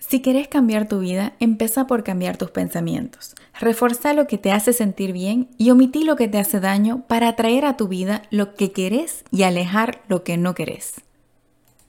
Si querés cambiar tu vida, empieza por cambiar tus pensamientos. Reforza lo que te hace sentir bien y omití lo que te hace daño para atraer a tu vida lo que querés y alejar lo que no querés.